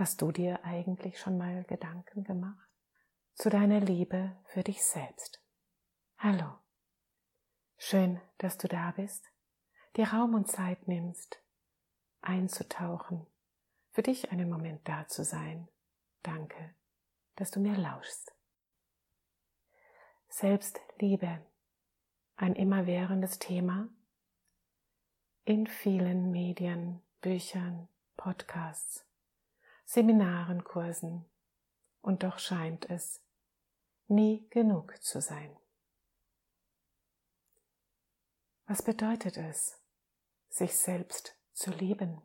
Hast du dir eigentlich schon mal Gedanken gemacht zu deiner Liebe für dich selbst? Hallo. Schön, dass du da bist, dir Raum und Zeit nimmst, einzutauchen, für dich einen Moment da zu sein. Danke, dass du mir lauschst. Selbstliebe, ein immerwährendes Thema in vielen Medien, Büchern, Podcasts, Seminaren, Kursen, und doch scheint es nie genug zu sein. Was bedeutet es, sich selbst zu lieben?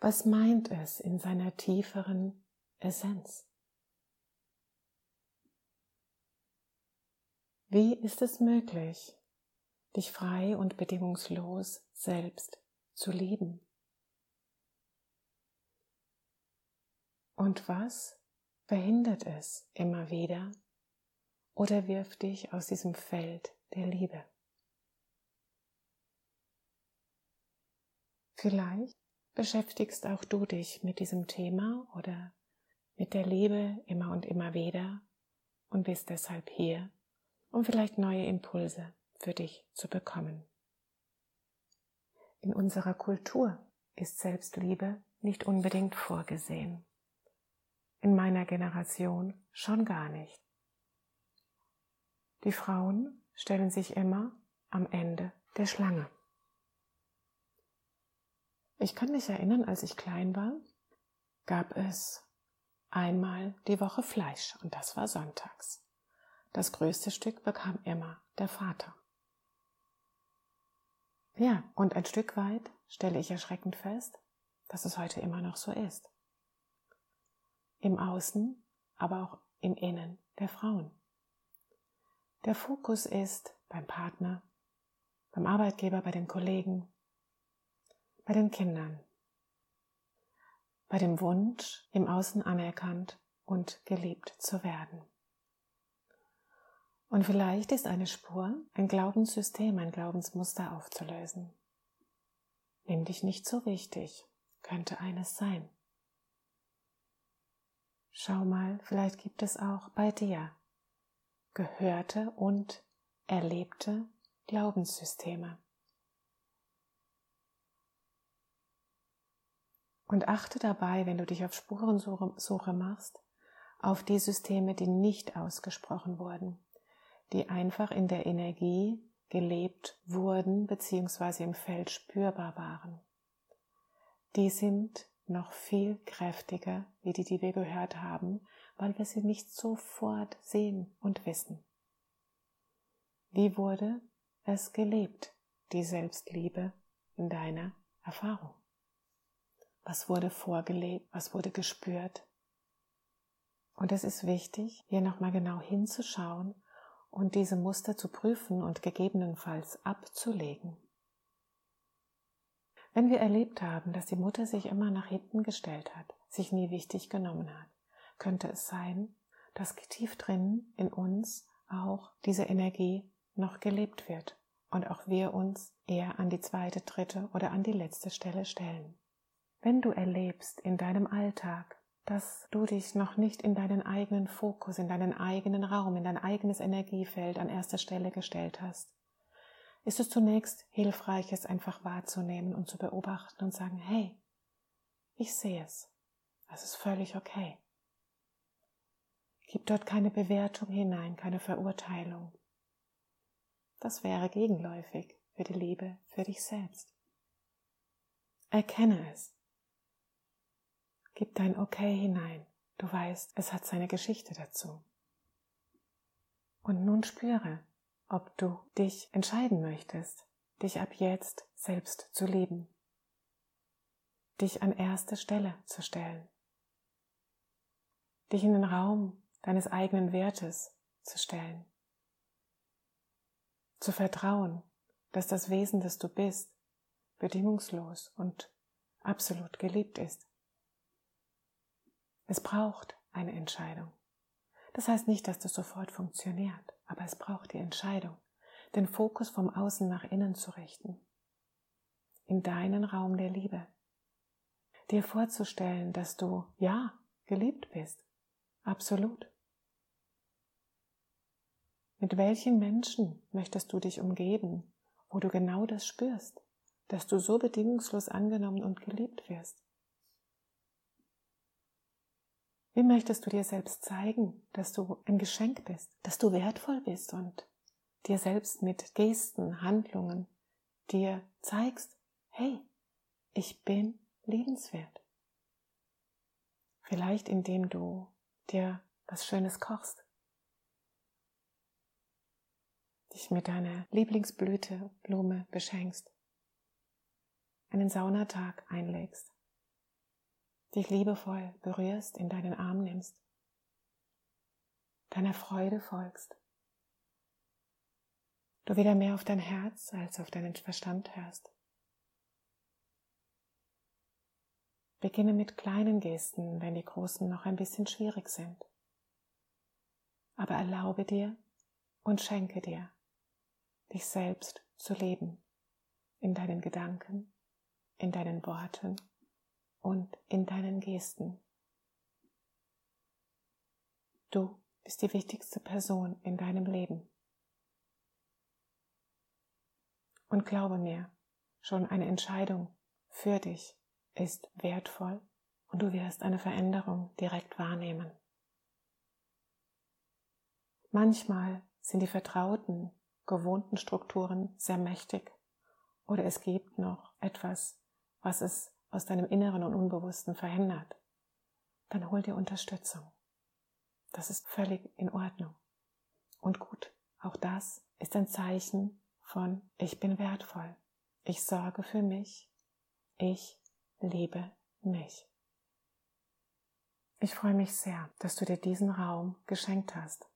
Was meint es in seiner tieferen Essenz? Wie ist es möglich, dich frei und bedingungslos selbst zu lieben? Und was verhindert es immer wieder oder wirft dich aus diesem Feld der Liebe? Vielleicht beschäftigst auch du dich mit diesem Thema oder mit der Liebe immer und immer wieder und bist deshalb hier, um vielleicht neue Impulse für dich zu bekommen. In unserer Kultur ist Selbstliebe nicht unbedingt vorgesehen. In meiner Generation schon gar nicht. Die Frauen stellen sich immer am Ende der Schlange. Ich kann mich erinnern, als ich klein war, gab es einmal die Woche Fleisch und das war sonntags. Das größte Stück bekam immer der Vater. Ja, und ein Stück weit stelle ich erschreckend fest, dass es heute immer noch so ist. Im Außen, aber auch im Innen der Frauen. Der Fokus ist beim Partner, beim Arbeitgeber, bei den Kollegen, bei den Kindern, bei dem Wunsch, im Außen anerkannt und geliebt zu werden. Und vielleicht ist eine Spur, ein Glaubenssystem, ein Glaubensmuster aufzulösen. Nimm dich nicht so wichtig, könnte eines sein. Schau mal, vielleicht gibt es auch bei dir gehörte und erlebte Glaubenssysteme. Und achte dabei, wenn du dich auf Spurensuche machst, auf die Systeme, die nicht ausgesprochen wurden, die einfach in der Energie gelebt wurden bzw. im Feld spürbar waren. Die sind noch viel kräftiger wie die, die wir gehört haben, weil wir sie nicht sofort sehen und wissen. Wie wurde es gelebt, die Selbstliebe in deiner Erfahrung? Was wurde vorgelebt? Was wurde gespürt? Und es ist wichtig, hier nochmal genau hinzuschauen und diese Muster zu prüfen und gegebenenfalls abzulegen. Wenn wir erlebt haben, dass die Mutter sich immer nach hinten gestellt hat, sich nie wichtig genommen hat, könnte es sein, dass tief drin in uns auch diese Energie noch gelebt wird und auch wir uns eher an die zweite, dritte oder an die letzte Stelle stellen. Wenn du erlebst in deinem Alltag, dass du dich noch nicht in deinen eigenen Fokus, in deinen eigenen Raum, in dein eigenes Energiefeld an erster Stelle gestellt hast, ist es zunächst hilfreich, es einfach wahrzunehmen und zu beobachten und sagen, hey, ich sehe es. Das ist völlig okay. Gib dort keine Bewertung hinein, keine Verurteilung. Das wäre gegenläufig für die Liebe für dich selbst. Erkenne es. Gib dein Okay hinein. Du weißt, es hat seine Geschichte dazu. Und nun spüre, ob du dich entscheiden möchtest, dich ab jetzt selbst zu lieben, dich an erste Stelle zu stellen, dich in den Raum deines eigenen Wertes zu stellen, zu vertrauen, dass das Wesen, das du bist, bedingungslos und absolut geliebt ist. Es braucht eine Entscheidung. Das heißt nicht, dass das sofort funktioniert, aber es braucht die Entscheidung, den Fokus vom Außen nach innen zu richten. in deinen Raum der Liebe. Dir vorzustellen, dass du, ja, geliebt bist. Absolut. Mit welchen Menschen möchtest du dich umgeben, wo du genau das spürst, dass du so bedingungslos angenommen und geliebt wirst? Wie möchtest du dir selbst zeigen, dass du ein Geschenk bist, dass du wertvoll bist und dir selbst mit Gesten, Handlungen dir zeigst, hey, ich bin liebenswert. Vielleicht indem du dir was Schönes kochst, dich mit deiner Lieblingsblüte, Blume beschenkst, einen Saunatag einlegst, dich liebevoll berührst, in deinen Arm nimmst, deiner Freude folgst, du wieder mehr auf dein Herz als auf deinen Verstand hörst. Beginne mit kleinen Gesten, wenn die großen noch ein bisschen schwierig sind. Aber erlaube dir und schenke dir, dich selbst zu leben, in deinen Gedanken, in deinen Worten und in deinen Gesten. Du bist die wichtigste Person in deinem Leben. Und glaube mir, schon eine Entscheidung für dich ist wertvoll und du wirst eine Veränderung direkt wahrnehmen. Manchmal sind die vertrauten, gewohnten Strukturen sehr mächtig oder es gibt noch etwas, was es aus deinem Inneren und Unbewussten verhindert. Dann hol dir Unterstützung. Das ist völlig in Ordnung und gut. Auch das ist ein Zeichen von ich bin wertvoll. Ich sorge für mich. Ich liebe mich. Ich freue mich sehr, dass du dir diesen Raum geschenkt hast.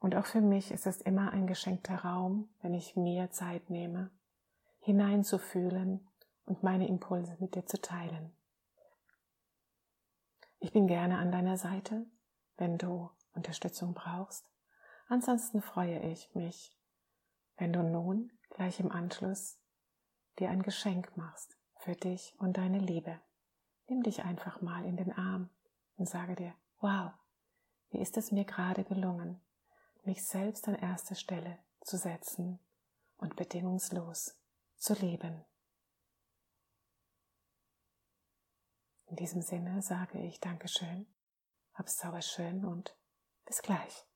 Und auch für mich ist es immer ein geschenkter Raum, wenn ich mir Zeit nehme, hineinzufühlen und meine Impulse mit dir zu teilen. Ich bin gerne an deiner Seite, wenn du Unterstützung brauchst. Ansonsten freue ich mich, wenn du nun gleich im Anschluss dir ein Geschenk machst für dich und deine Liebe. Nimm dich einfach mal in den Arm und sage dir, wow, wie ist es mir gerade gelungen, mich selbst an erste Stelle zu setzen und bedingungslos zu leben. In diesem Sinne sage ich Dankeschön, hab's sauber schön und bis gleich.